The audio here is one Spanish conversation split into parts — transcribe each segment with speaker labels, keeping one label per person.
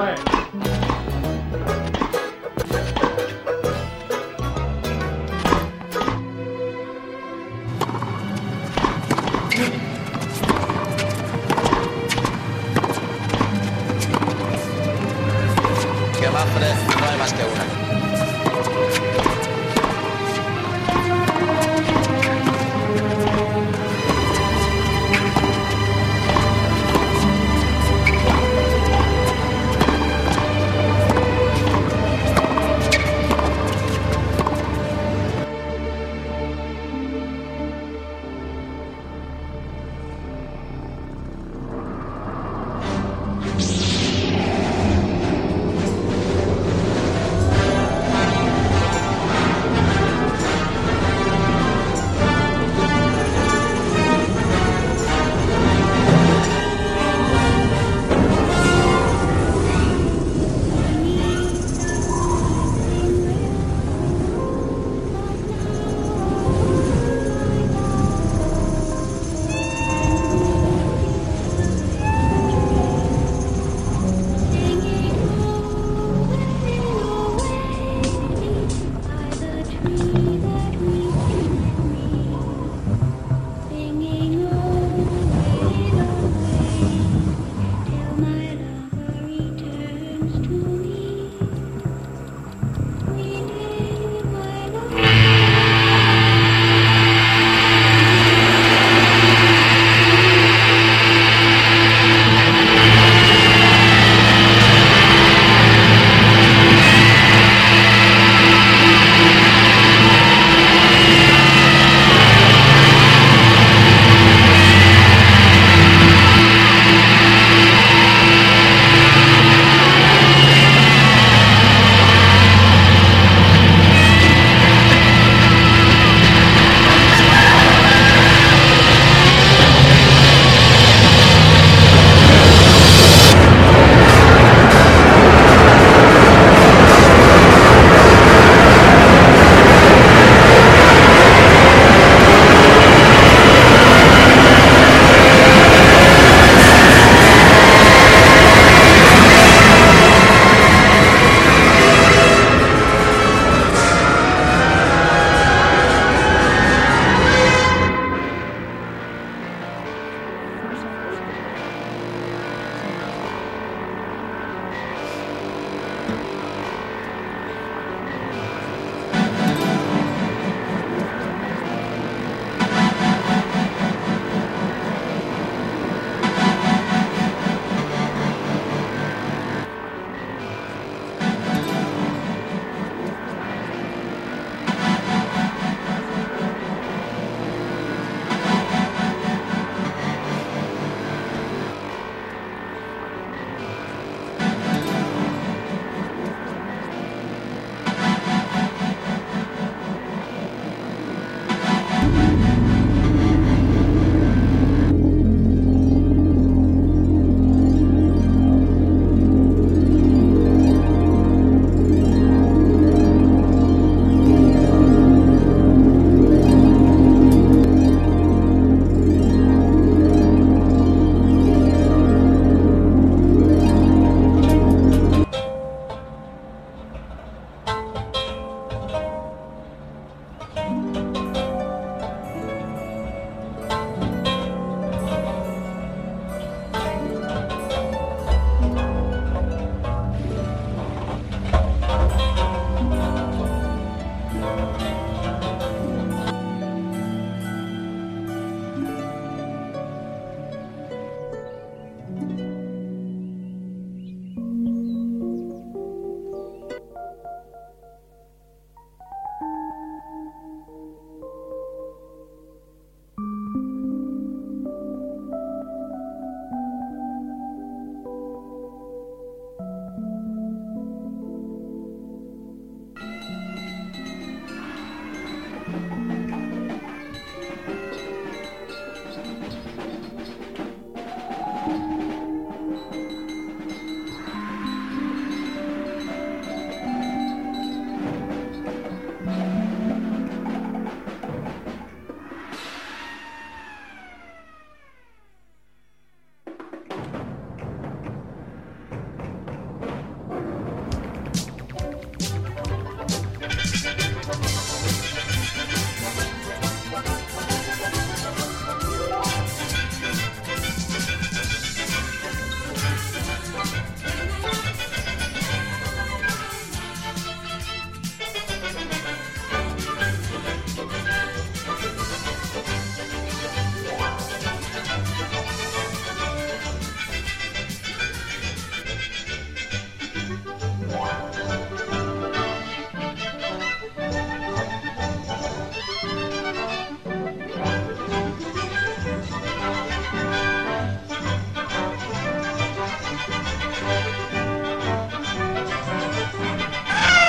Speaker 1: play.
Speaker 2: Que Mafre no hay más que una.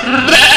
Speaker 1: Rrrr!